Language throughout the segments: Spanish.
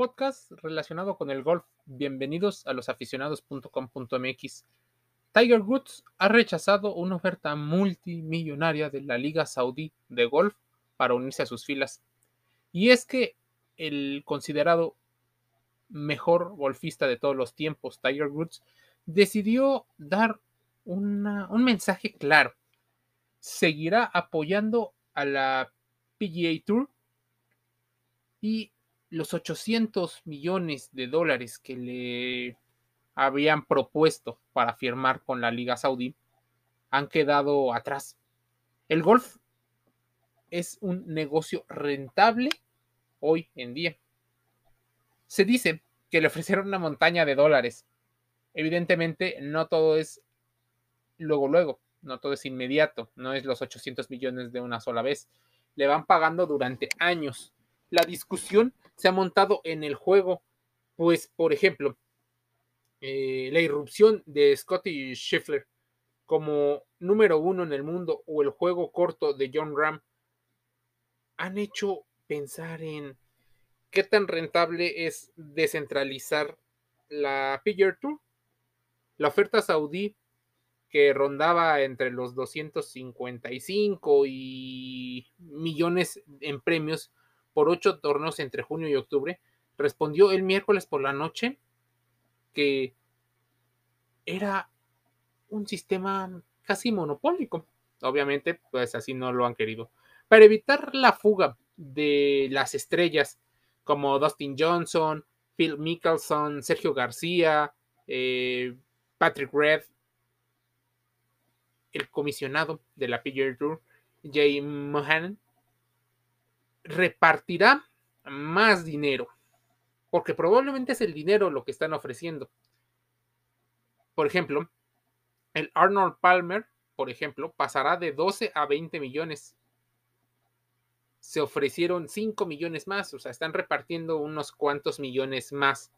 podcast relacionado con el golf. Bienvenidos a losaficionados.com.mx. Tiger Woods ha rechazado una oferta multimillonaria de la Liga Saudí de Golf para unirse a sus filas. Y es que el considerado mejor golfista de todos los tiempos, Tiger Woods, decidió dar un mensaje claro. Seguirá apoyando a la PGA Tour y los 800 millones de dólares que le habían propuesto para firmar con la Liga Saudí han quedado atrás. El golf es un negocio rentable hoy en día. Se dice que le ofrecieron una montaña de dólares. Evidentemente, no todo es luego, luego, no todo es inmediato, no es los 800 millones de una sola vez. Le van pagando durante años. La discusión se ha montado en el juego, pues, por ejemplo, eh, la irrupción de Scotty Scheffler como número uno en el mundo o el juego corto de John Ram han hecho pensar en qué tan rentable es descentralizar la PGA Tour. La oferta saudí que rondaba entre los 255 y millones en premios por ocho torneos entre junio y octubre, respondió el miércoles por la noche que era un sistema casi monopólico. Obviamente, pues así no lo han querido. Para evitar la fuga de las estrellas como Dustin Johnson, Phil Mickelson, Sergio García, eh, Patrick Red, el comisionado de la PGA Tour, Jay Mohanan, repartirá más dinero, porque probablemente es el dinero lo que están ofreciendo. Por ejemplo, el Arnold Palmer, por ejemplo, pasará de 12 a 20 millones. Se ofrecieron 5 millones más, o sea, están repartiendo unos cuantos millones más.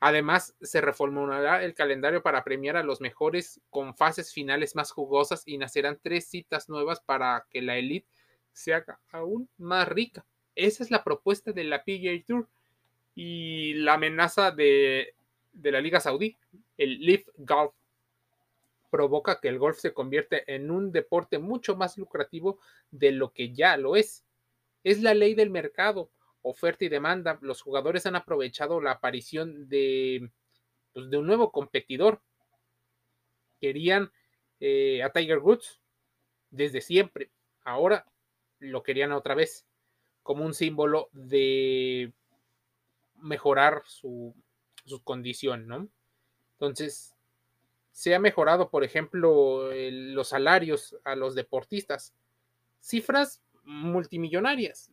Además, se reformulará el calendario para premiar a los mejores con fases finales más jugosas y nacerán tres citas nuevas para que la elite se haga aún más rica. Esa es la propuesta de la PGA Tour y la amenaza de, de la Liga Saudí, el Live Golf, provoca que el golf se convierta en un deporte mucho más lucrativo de lo que ya lo es. Es la ley del mercado, oferta y demanda. Los jugadores han aprovechado la aparición de, pues, de un nuevo competidor. Querían eh, a Tiger Woods desde siempre. Ahora lo querían otra vez como un símbolo de mejorar su, condición, ¿no? Entonces, se ha mejorado, por ejemplo, los salarios a los deportistas. Cifras multimillonarias.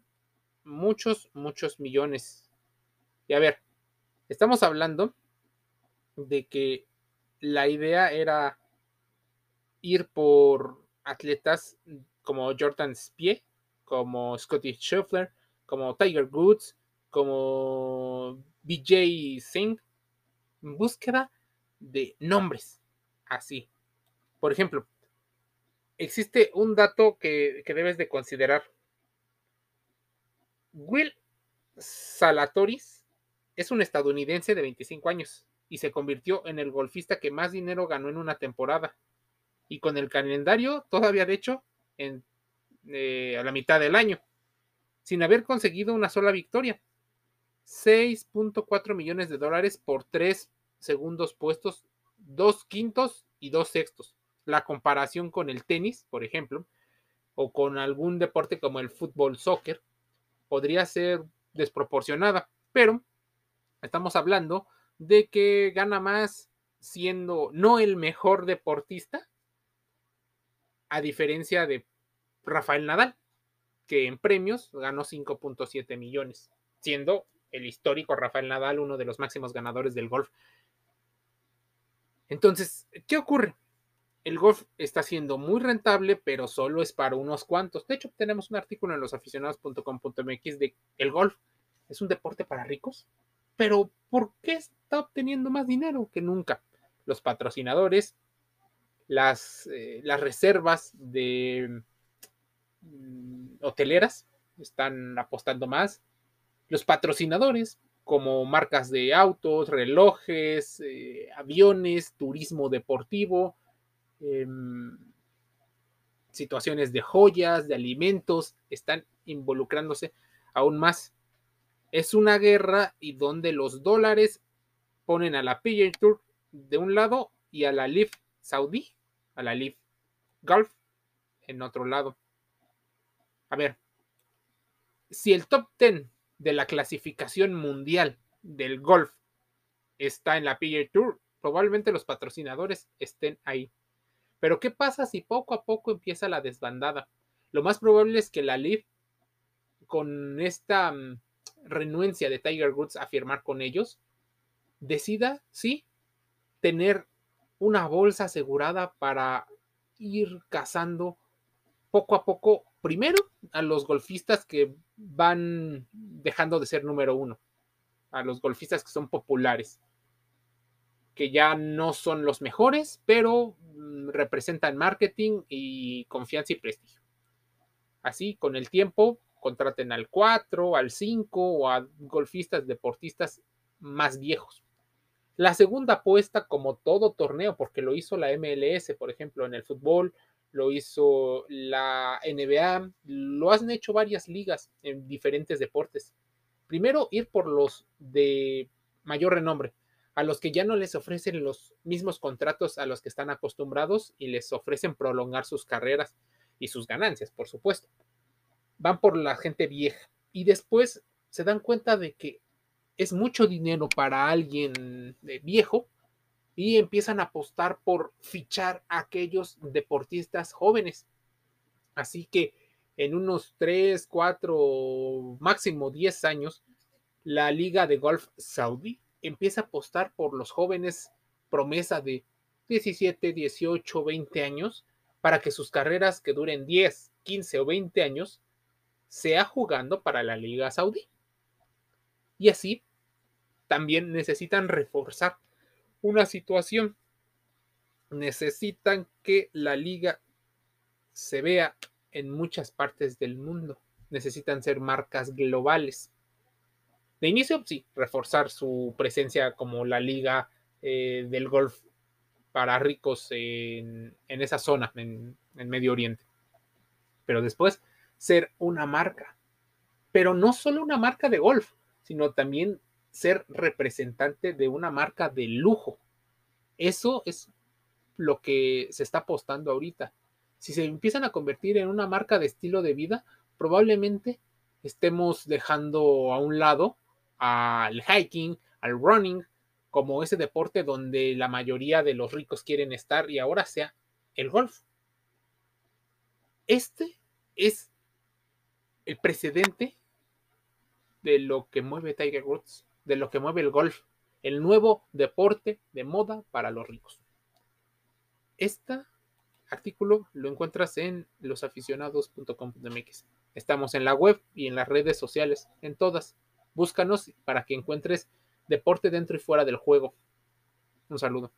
Muchos, muchos millones. Y a ver, estamos hablando de que la idea era ir por atletas como Jordan Spie, como Scotty Scheffler, como Tiger Woods, como BJ Singh, en búsqueda de nombres así. Por ejemplo, existe un dato que, que debes de considerar. Will Salatoris es un estadounidense de 25 años y se convirtió en el golfista que más dinero ganó en una temporada. Y con el calendario todavía de hecho en eh, a la mitad del año, sin haber conseguido una sola victoria. 6.4 millones de dólares por tres segundos puestos, dos quintos y dos sextos. La comparación con el tenis, por ejemplo, o con algún deporte como el fútbol soccer, podría ser desproporcionada, pero estamos hablando de que gana más siendo no el mejor deportista, a diferencia de Rafael Nadal, que en premios ganó 5.7 millones, siendo el histórico Rafael Nadal uno de los máximos ganadores del golf. Entonces, ¿qué ocurre? El golf está siendo muy rentable, pero solo es para unos cuantos. De hecho, tenemos un artículo en losaficionados.com.mx de el golf es un deporte para ricos, pero ¿por qué está obteniendo más dinero que nunca? Los patrocinadores, las, eh, las reservas de hoteleras están apostando más, los patrocinadores, como marcas de autos, relojes, eh, aviones, turismo deportivo, em, situaciones de joyas, de alimentos, están involucrándose aún más. Es una guerra y donde los dólares ponen a la PGA Tour de un lado y a la Leaf Saudi, a la Leaf Golf en otro lado. A ver, si el top 10 de la clasificación mundial del golf está en la PGA Tour, probablemente los patrocinadores estén ahí. Pero ¿qué pasa si poco a poco empieza la desbandada? Lo más probable es que la Leaf, con esta mm, renuencia de Tiger Woods a firmar con ellos, decida, sí, tener una bolsa asegurada para ir cazando poco a poco, primero a los golfistas que van dejando de ser número uno, a los golfistas que son populares, que ya no son los mejores, pero mm, representan marketing y confianza y prestigio. Así, con el tiempo, contraten al 4, al 5 o a golfistas deportistas más viejos. La segunda apuesta, como todo torneo, porque lo hizo la MLS, por ejemplo, en el fútbol, lo hizo la NBA, lo han hecho varias ligas en diferentes deportes. Primero, ir por los de mayor renombre, a los que ya no les ofrecen los mismos contratos a los que están acostumbrados y les ofrecen prolongar sus carreras y sus ganancias, por supuesto. Van por la gente vieja y después se dan cuenta de que es mucho dinero para alguien viejo y empiezan a apostar por fichar a aquellos deportistas jóvenes. Así que en unos 3, 4, máximo 10 años, la Liga de Golf Saudí empieza a apostar por los jóvenes promesa de 17, 18, 20 años para que sus carreras que duren 10, 15 o 20 años sea jugando para la Liga Saudí. Y así también necesitan reforzar una situación. Necesitan que la liga se vea en muchas partes del mundo. Necesitan ser marcas globales. De inicio, sí, reforzar su presencia como la liga eh, del golf para ricos en, esa zona, en, en Medio Oriente. Pero después, ser una marca. Pero no solo una marca de golf, sino también ser representante de una marca de lujo. Eso es lo que se está apostando ahorita. Si se empiezan a convertir en una marca de estilo de vida, probablemente estemos dejando a un lado al hiking, al running, como ese deporte donde la mayoría de los ricos quieren estar y ahora sea el golf. Este es el precedente de lo que mueve Tiger Woods de lo que mueve el golf, el nuevo deporte de moda para los ricos. Este artículo lo encuentras en losaficionados.com.mx. Estamos en la web y en las redes sociales, en todas. Búscanos para que encuentres deporte dentro y fuera del juego. Un saludo.